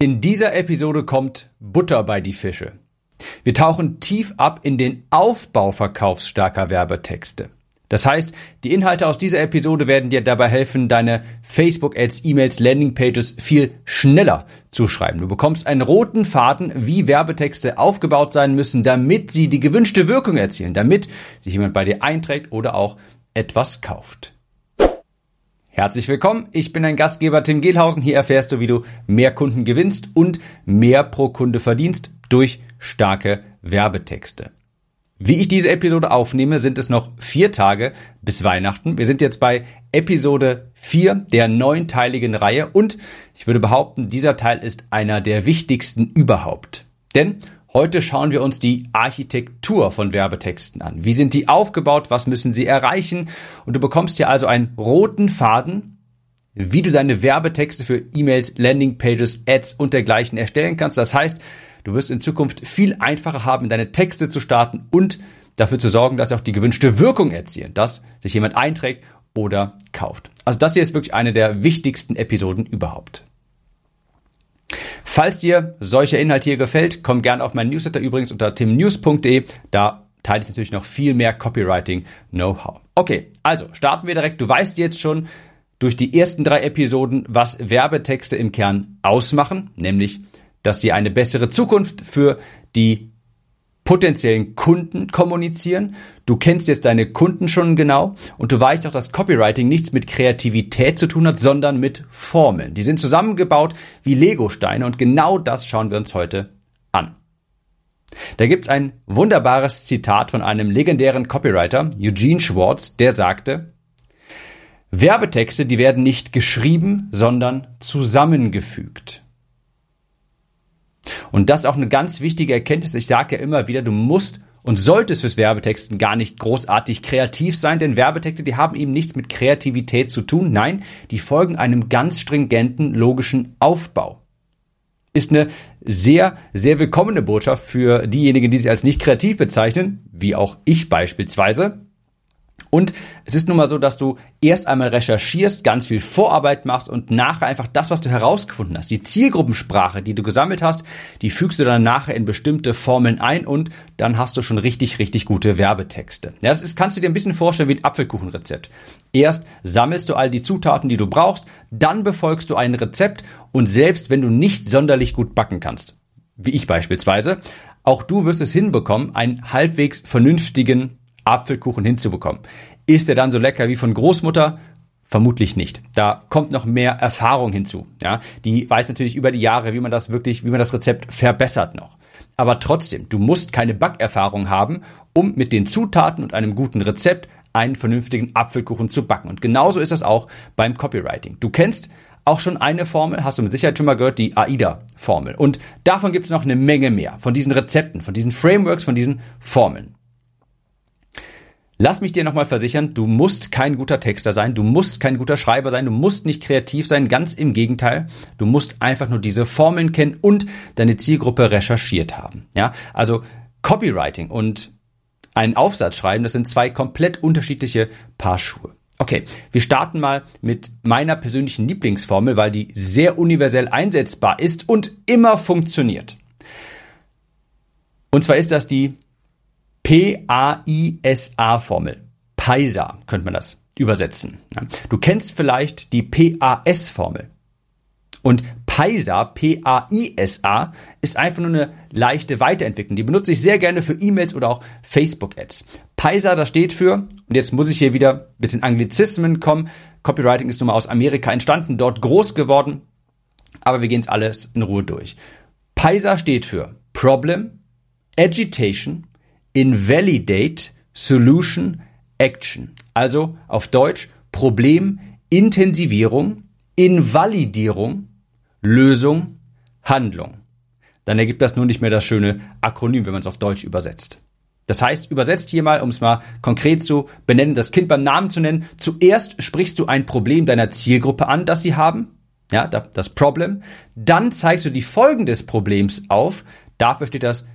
In dieser Episode kommt Butter bei die Fische. Wir tauchen tief ab in den Aufbau verkaufsstarker Werbetexte. Das heißt, die Inhalte aus dieser Episode werden dir dabei helfen, deine Facebook-Ads, E-Mails, Landingpages viel schneller zu schreiben. Du bekommst einen roten Faden, wie Werbetexte aufgebaut sein müssen, damit sie die gewünschte Wirkung erzielen, damit sich jemand bei dir einträgt oder auch etwas kauft. Herzlich willkommen, ich bin dein Gastgeber Tim Gehlhausen. Hier erfährst du, wie du mehr Kunden gewinnst und mehr pro Kunde verdienst durch starke Werbetexte. Wie ich diese Episode aufnehme, sind es noch vier Tage bis Weihnachten. Wir sind jetzt bei Episode 4 der neunteiligen Reihe und ich würde behaupten, dieser Teil ist einer der wichtigsten überhaupt. Denn Heute schauen wir uns die Architektur von Werbetexten an. Wie sind die aufgebaut? Was müssen sie erreichen? Und du bekommst hier also einen roten Faden, wie du deine Werbetexte für E-Mails, Landingpages, Ads und dergleichen erstellen kannst. Das heißt, du wirst in Zukunft viel einfacher haben, deine Texte zu starten und dafür zu sorgen, dass sie auch die gewünschte Wirkung erzielen, dass sich jemand einträgt oder kauft. Also das hier ist wirklich eine der wichtigsten Episoden überhaupt. Falls dir solcher Inhalt hier gefällt, komm gerne auf meinen Newsletter übrigens unter timnews.de. Da teile ich natürlich noch viel mehr Copywriting-Know-how. Okay, also starten wir direkt. Du weißt jetzt schon durch die ersten drei Episoden, was Werbetexte im Kern ausmachen, nämlich, dass sie eine bessere Zukunft für die potenziellen Kunden kommunizieren. Du kennst jetzt deine Kunden schon genau und du weißt auch, dass Copywriting nichts mit Kreativität zu tun hat, sondern mit Formeln. Die sind zusammengebaut wie Legosteine und genau das schauen wir uns heute an. Da gibt's ein wunderbares Zitat von einem legendären Copywriter, Eugene Schwartz, der sagte, Werbetexte, die werden nicht geschrieben, sondern zusammengefügt. Und das ist auch eine ganz wichtige Erkenntnis. Ich sage ja immer wieder, du musst und solltest fürs Werbetexten gar nicht großartig kreativ sein, denn Werbetexte, die haben eben nichts mit Kreativität zu tun. Nein, die folgen einem ganz stringenten logischen Aufbau. Ist eine sehr, sehr willkommene Botschaft für diejenigen, die sich als nicht kreativ bezeichnen, wie auch ich beispielsweise. Und es ist nun mal so, dass du erst einmal recherchierst, ganz viel Vorarbeit machst und nachher einfach das, was du herausgefunden hast, die Zielgruppensprache, die du gesammelt hast, die fügst du dann nachher in bestimmte Formeln ein und dann hast du schon richtig, richtig gute Werbetexte. Ja, das ist, kannst du dir ein bisschen vorstellen wie ein Apfelkuchenrezept. Erst sammelst du all die Zutaten, die du brauchst, dann befolgst du ein Rezept und selbst wenn du nicht sonderlich gut backen kannst, wie ich beispielsweise, auch du wirst es hinbekommen, einen halbwegs vernünftigen Apfelkuchen hinzubekommen. Ist er dann so lecker wie von Großmutter? Vermutlich nicht. Da kommt noch mehr Erfahrung hinzu. Ja, die weiß natürlich über die Jahre, wie man das wirklich, wie man das Rezept verbessert noch. Aber trotzdem, du musst keine Backerfahrung haben, um mit den Zutaten und einem guten Rezept einen vernünftigen Apfelkuchen zu backen. Und genauso ist das auch beim Copywriting. Du kennst auch schon eine Formel, hast du mit Sicherheit schon mal gehört, die AIDA-Formel. Und davon gibt es noch eine Menge mehr, von diesen Rezepten, von diesen Frameworks, von diesen Formeln. Lass mich dir nochmal versichern, du musst kein guter Texter sein, du musst kein guter Schreiber sein, du musst nicht kreativ sein, ganz im Gegenteil. Du musst einfach nur diese Formeln kennen und deine Zielgruppe recherchiert haben. Ja, also Copywriting und einen Aufsatz schreiben, das sind zwei komplett unterschiedliche Paar Schuhe. Okay, wir starten mal mit meiner persönlichen Lieblingsformel, weil die sehr universell einsetzbar ist und immer funktioniert. Und zwar ist das die P-A-I-S-A-Formel. PAISA könnte man das übersetzen. Du kennst vielleicht die PAS-Formel. Und PAISA, P-A-I-S-A, ist einfach nur eine leichte Weiterentwicklung. Die benutze ich sehr gerne für E-Mails oder auch Facebook-Ads. PAISA, das steht für, und jetzt muss ich hier wieder mit den Anglizismen kommen. Copywriting ist nun mal aus Amerika entstanden, dort groß geworden. Aber wir gehen es alles in Ruhe durch. PAISA steht für Problem, Agitation, Invalidate Solution Action. Also auf Deutsch Problem, Intensivierung, Invalidierung, Lösung, Handlung. Dann ergibt das nur nicht mehr das schöne Akronym, wenn man es auf Deutsch übersetzt. Das heißt, übersetzt hier mal, um es mal konkret zu benennen, das Kind beim Namen zu nennen. Zuerst sprichst du ein Problem deiner Zielgruppe an, das sie haben. Ja, das Problem. Dann zeigst du die Folgen des Problems auf. Dafür steht das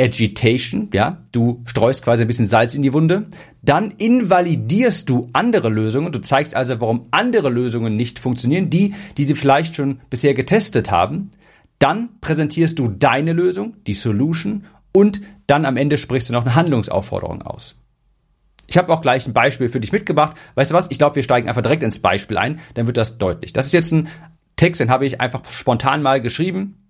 Agitation, ja, du streust quasi ein bisschen Salz in die Wunde, dann invalidierst du andere Lösungen, du zeigst also, warum andere Lösungen nicht funktionieren, die, die sie vielleicht schon bisher getestet haben, Dann präsentierst du deine Lösung, die Solution, und dann am Ende sprichst du noch eine Handlungsaufforderung aus. Ich habe auch gleich ein Beispiel für dich mitgebracht. Weißt du was? Ich glaube, wir steigen einfach direkt ins Beispiel ein, dann wird das deutlich. Das ist jetzt ein Text, den habe ich einfach spontan mal geschrieben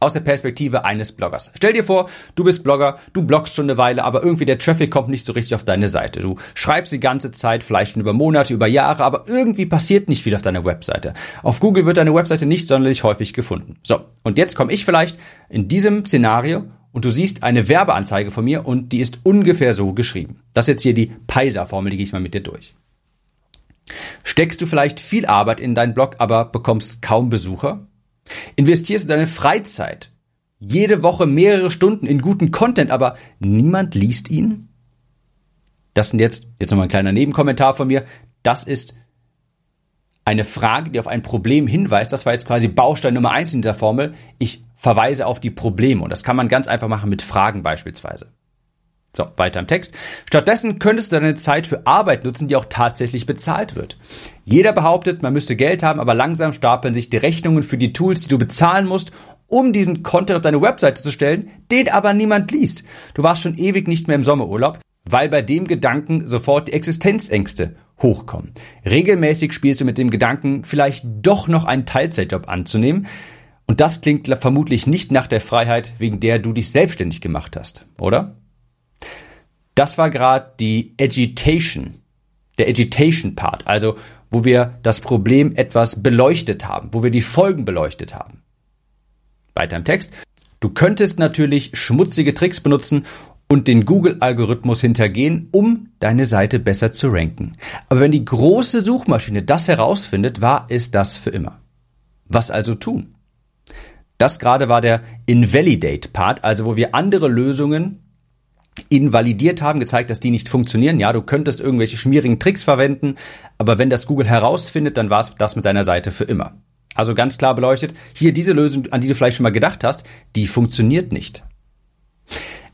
aus der Perspektive eines Bloggers. Stell dir vor, du bist Blogger, du bloggst schon eine Weile, aber irgendwie der Traffic kommt nicht so richtig auf deine Seite. Du schreibst die ganze Zeit, vielleicht schon über Monate, über Jahre, aber irgendwie passiert nicht viel auf deiner Webseite. Auf Google wird deine Webseite nicht sonderlich häufig gefunden. So, und jetzt komme ich vielleicht in diesem Szenario und du siehst eine Werbeanzeige von mir und die ist ungefähr so geschrieben. Das ist jetzt hier die Peiser-Formel, die gehe ich mal mit dir durch. Steckst du vielleicht viel Arbeit in deinen Blog, aber bekommst kaum Besucher? Investierst du deine Freizeit jede Woche mehrere Stunden in guten Content, aber niemand liest ihn? Das sind jetzt, jetzt nochmal ein kleiner Nebenkommentar von mir. Das ist eine Frage, die auf ein Problem hinweist. Das war jetzt quasi Baustein Nummer eins in dieser Formel. Ich verweise auf die Probleme. Und das kann man ganz einfach machen mit Fragen beispielsweise. So, weiter im Text. Stattdessen könntest du deine Zeit für Arbeit nutzen, die auch tatsächlich bezahlt wird. Jeder behauptet, man müsste Geld haben, aber langsam stapeln sich die Rechnungen für die Tools, die du bezahlen musst, um diesen Content auf deine Webseite zu stellen, den aber niemand liest. Du warst schon ewig nicht mehr im Sommerurlaub, weil bei dem Gedanken sofort die Existenzängste hochkommen. Regelmäßig spielst du mit dem Gedanken, vielleicht doch noch einen Teilzeitjob anzunehmen, und das klingt vermutlich nicht nach der Freiheit, wegen der du dich selbstständig gemacht hast, oder? Das war gerade die Agitation, der Agitation-Part, also wo wir das Problem etwas beleuchtet haben, wo wir die Folgen beleuchtet haben. Weiter im Text. Du könntest natürlich schmutzige Tricks benutzen und den Google-Algorithmus hintergehen, um deine Seite besser zu ranken. Aber wenn die große Suchmaschine das herausfindet, war es das für immer. Was also tun? Das gerade war der Invalidate-Part, also wo wir andere Lösungen invalidiert haben, gezeigt, dass die nicht funktionieren. Ja, du könntest irgendwelche schmierigen Tricks verwenden, aber wenn das Google herausfindet, dann war es das mit deiner Seite für immer. Also ganz klar beleuchtet, hier diese Lösung, an die du vielleicht schon mal gedacht hast, die funktioniert nicht.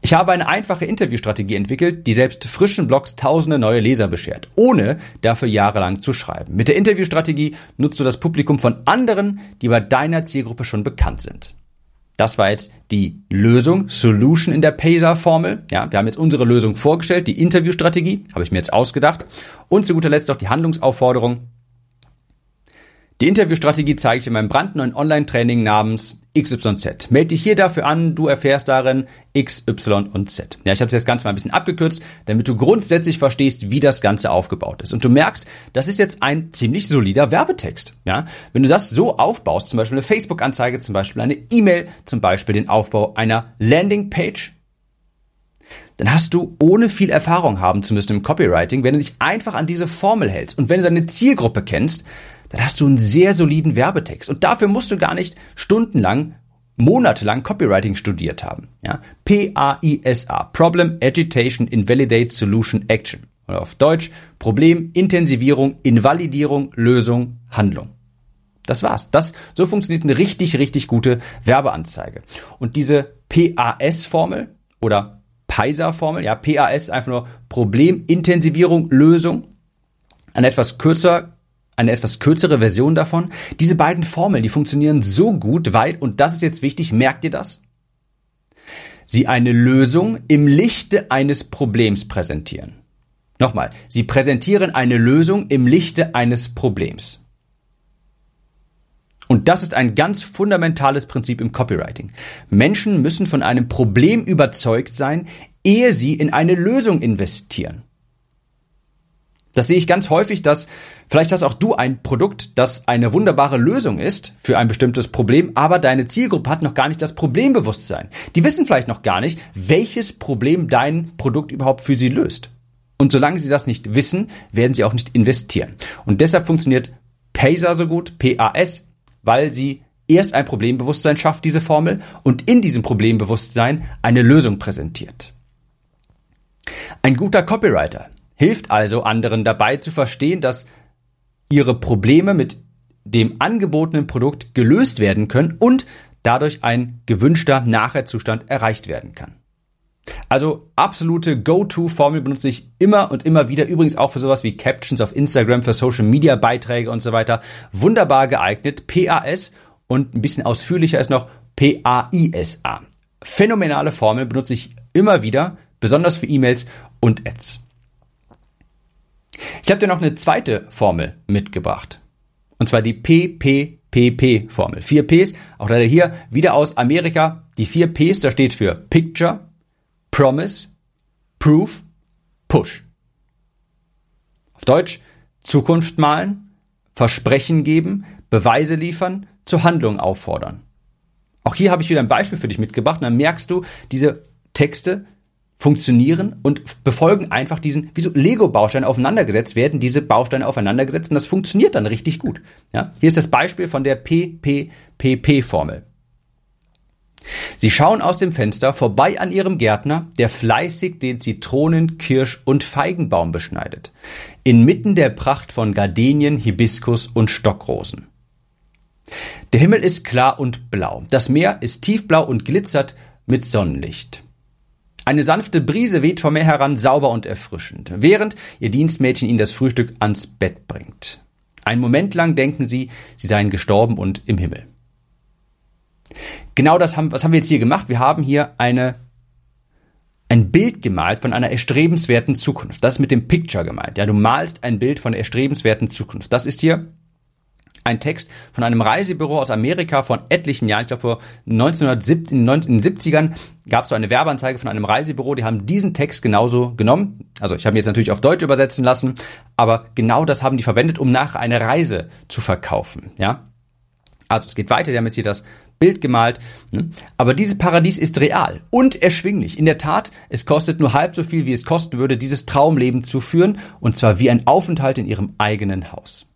Ich habe eine einfache Interviewstrategie entwickelt, die selbst frischen Blogs tausende neue Leser beschert, ohne dafür jahrelang zu schreiben. Mit der Interviewstrategie nutzt du das Publikum von anderen, die bei deiner Zielgruppe schon bekannt sind. Das war jetzt die Lösung, Solution in der Pacer-Formel. Ja, wir haben jetzt unsere Lösung vorgestellt, die Interviewstrategie, habe ich mir jetzt ausgedacht. Und zu guter Letzt noch die Handlungsaufforderung. Die Interviewstrategie zeige ich in meinem brandneuen Online-Training namens XYZ. Meld dich hier dafür an, du erfährst darin X, Y und Z. Ja, ich habe es jetzt ganz mal ein bisschen abgekürzt, damit du grundsätzlich verstehst, wie das Ganze aufgebaut ist. Und du merkst, das ist jetzt ein ziemlich solider Werbetext. Ja, wenn du das so aufbaust, zum Beispiel eine Facebook-Anzeige, zum Beispiel eine E-Mail, zum Beispiel den Aufbau einer Landingpage, dann hast du, ohne viel Erfahrung haben zu müssen im Copywriting, wenn du dich einfach an diese Formel hältst und wenn du deine Zielgruppe kennst, dann hast du einen sehr soliden Werbetext. Und dafür musst du gar nicht stundenlang, monatelang Copywriting studiert haben. Ja? P-A-I-S-A. Problem, Agitation, Invalidate, Solution, Action. Oder auf Deutsch Problem, Intensivierung, Invalidierung, Lösung, Handlung. Das war's. Das, so funktioniert eine richtig, richtig gute Werbeanzeige. Und diese PAS-Formel oder PISA-Formel, ja, PAS einfach nur Problem, Intensivierung, Lösung. Ein etwas kürzer eine etwas kürzere Version davon. Diese beiden Formeln, die funktionieren so gut, weil, und das ist jetzt wichtig, merkt ihr das? Sie eine Lösung im Lichte eines Problems präsentieren. Nochmal, sie präsentieren eine Lösung im Lichte eines Problems. Und das ist ein ganz fundamentales Prinzip im Copywriting. Menschen müssen von einem Problem überzeugt sein, ehe sie in eine Lösung investieren. Das sehe ich ganz häufig, dass vielleicht hast auch du ein Produkt, das eine wunderbare Lösung ist für ein bestimmtes Problem, aber deine Zielgruppe hat noch gar nicht das Problembewusstsein. Die wissen vielleicht noch gar nicht, welches Problem dein Produkt überhaupt für sie löst. Und solange sie das nicht wissen, werden sie auch nicht investieren. Und deshalb funktioniert PASA so gut, PAS, weil sie erst ein Problembewusstsein schafft, diese Formel, und in diesem Problembewusstsein eine Lösung präsentiert. Ein guter Copywriter hilft also anderen dabei zu verstehen, dass ihre Probleme mit dem angebotenen Produkt gelöst werden können und dadurch ein gewünschter Nachherzustand erreicht werden kann. Also absolute Go-To-Formel benutze ich immer und immer wieder, übrigens auch für sowas wie Captions auf Instagram, für Social-Media-Beiträge und so weiter. Wunderbar geeignet. PAS und ein bisschen ausführlicher ist noch P-A-I-S-A. Phänomenale Formel benutze ich immer wieder, besonders für E-Mails und Ads. Ich habe dir noch eine zweite Formel mitgebracht. Und zwar die PPPP-Formel. Vier Ps, auch leider hier wieder aus Amerika. Die vier Ps, da steht für Picture, Promise, Proof, Push. Auf Deutsch Zukunft malen, Versprechen geben, Beweise liefern, zur Handlung auffordern. Auch hier habe ich wieder ein Beispiel für dich mitgebracht. Und dann merkst du, diese Texte funktionieren und befolgen einfach diesen, wie so Lego-Bausteine aufeinandergesetzt werden, diese Bausteine aufeinandergesetzt und das funktioniert dann richtig gut. Ja? Hier ist das Beispiel von der PPPP-Formel. Sie schauen aus dem Fenster vorbei an ihrem Gärtner, der fleißig den Zitronen-, Kirsch- und Feigenbaum beschneidet. Inmitten der Pracht von Gardenien, Hibiskus und Stockrosen. Der Himmel ist klar und blau. Das Meer ist tiefblau und glitzert mit Sonnenlicht. Eine sanfte Brise weht vom Meer heran, sauber und erfrischend, während ihr Dienstmädchen ihnen das Frühstück ans Bett bringt. Einen Moment lang denken sie, sie seien gestorben und im Himmel. Genau das haben, was haben wir jetzt hier gemacht? Wir haben hier eine, ein Bild gemalt von einer erstrebenswerten Zukunft. Das ist mit dem Picture gemalt. Ja, du malst ein Bild von der erstrebenswerten Zukunft. Das ist hier ein Text von einem Reisebüro aus Amerika von etlichen Jahren, ich glaube vor 1970, in den 70ern gab es so eine Werbeanzeige von einem Reisebüro, die haben diesen Text genauso genommen. Also ich habe ihn jetzt natürlich auf Deutsch übersetzen lassen, aber genau das haben die verwendet, um nachher eine Reise zu verkaufen. Ja, also es geht weiter. Die haben jetzt hier das Bild gemalt. Ne? Aber dieses Paradies ist real und erschwinglich. In der Tat, es kostet nur halb so viel, wie es kosten würde, dieses Traumleben zu führen, und zwar wie ein Aufenthalt in ihrem eigenen Haus.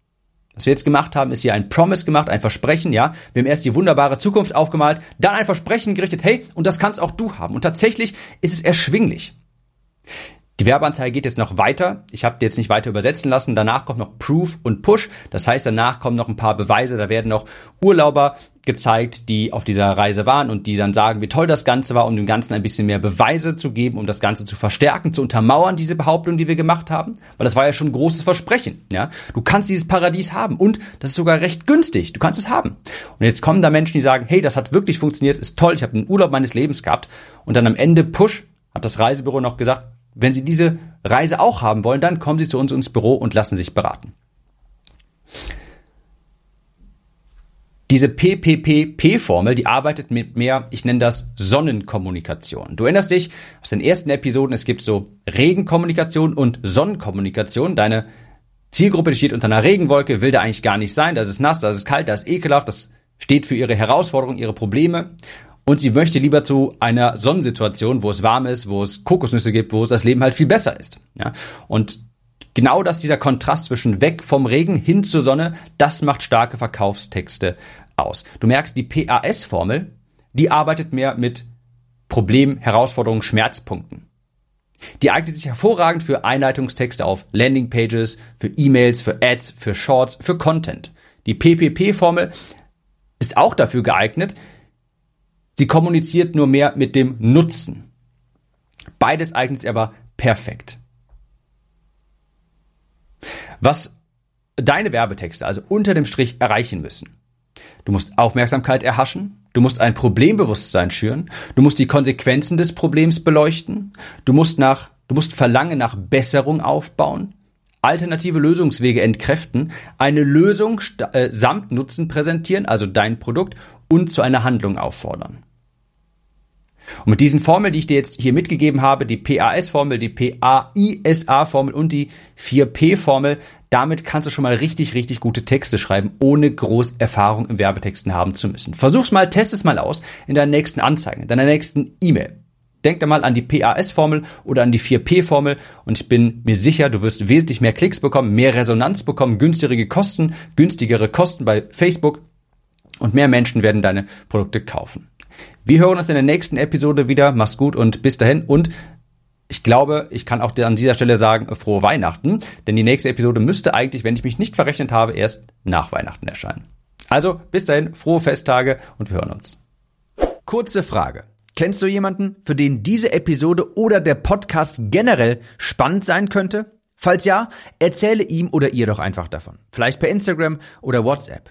Was wir jetzt gemacht haben, ist hier ein Promise gemacht, ein Versprechen, ja. Wir haben erst die wunderbare Zukunft aufgemalt, dann ein Versprechen gerichtet, hey, und das kannst auch du haben. Und tatsächlich ist es erschwinglich. Die Werbeanzeige geht jetzt noch weiter. Ich habe die jetzt nicht weiter übersetzen lassen. Danach kommt noch Proof und Push. Das heißt, danach kommen noch ein paar Beweise. Da werden noch Urlauber gezeigt, die auf dieser Reise waren und die dann sagen, wie toll das Ganze war, um dem Ganzen ein bisschen mehr Beweise zu geben, um das Ganze zu verstärken, zu untermauern, diese Behauptung, die wir gemacht haben. Weil das war ja schon ein großes Versprechen. Ja, du kannst dieses Paradies haben und das ist sogar recht günstig. Du kannst es haben. Und jetzt kommen da Menschen, die sagen, hey, das hat wirklich funktioniert, ist toll, ich habe den Urlaub meines Lebens gehabt. Und dann am Ende Push hat das Reisebüro noch gesagt, wenn Sie diese Reise auch haben wollen, dann kommen Sie zu uns ins Büro und lassen sich beraten. Diese PPPP-Formel, die arbeitet mit mehr, ich nenne das Sonnenkommunikation. Du erinnerst dich aus den ersten Episoden, es gibt so Regenkommunikation und Sonnenkommunikation. Deine Zielgruppe steht unter einer Regenwolke, will da eigentlich gar nicht sein, das ist nass, das ist kalt, das ist ekelhaft, das steht für ihre Herausforderungen, ihre Probleme und sie möchte lieber zu einer Sonnensituation, wo es warm ist, wo es Kokosnüsse gibt, wo es das Leben halt viel besser ist. Ja? Und genau das, dieser Kontrast zwischen weg vom Regen hin zur Sonne, das macht starke Verkaufstexte aus. Du merkst, die PAS-Formel, die arbeitet mehr mit Problem, Herausforderungen, Schmerzpunkten. Die eignet sich hervorragend für Einleitungstexte auf Landingpages, für E-Mails, für Ads, für Shorts, für Content. Die PPP-Formel ist auch dafür geeignet, Sie kommuniziert nur mehr mit dem Nutzen. Beides eignet sich aber perfekt. Was deine Werbetexte also unter dem Strich erreichen müssen. Du musst Aufmerksamkeit erhaschen, du musst ein Problembewusstsein schüren, du musst die Konsequenzen des Problems beleuchten, du musst nach, du musst Verlangen nach Besserung aufbauen, alternative Lösungswege entkräften, eine Lösung äh, samt Nutzen präsentieren, also dein Produkt, und zu einer Handlung auffordern. Und mit diesen Formeln, die ich dir jetzt hier mitgegeben habe, die PAS-Formel, die PAISA-Formel und die 4P-Formel, damit kannst du schon mal richtig, richtig gute Texte schreiben, ohne groß Erfahrung im Werbetexten haben zu müssen. Versuch's mal, test es mal aus in deiner nächsten Anzeige, in deiner nächsten E-Mail. Denk da mal an die PAS-Formel oder an die 4P-Formel und ich bin mir sicher, du wirst wesentlich mehr Klicks bekommen, mehr Resonanz bekommen, günstigere Kosten, günstigere Kosten bei Facebook und mehr Menschen werden deine Produkte kaufen. Wir hören uns in der nächsten Episode wieder. Mach's gut und bis dahin. Und ich glaube, ich kann auch an dieser Stelle sagen, frohe Weihnachten, denn die nächste Episode müsste eigentlich, wenn ich mich nicht verrechnet habe, erst nach Weihnachten erscheinen. Also, bis dahin, frohe Festtage und wir hören uns. Kurze Frage. Kennst du jemanden, für den diese Episode oder der Podcast generell spannend sein könnte? Falls ja, erzähle ihm oder ihr doch einfach davon. Vielleicht per Instagram oder WhatsApp.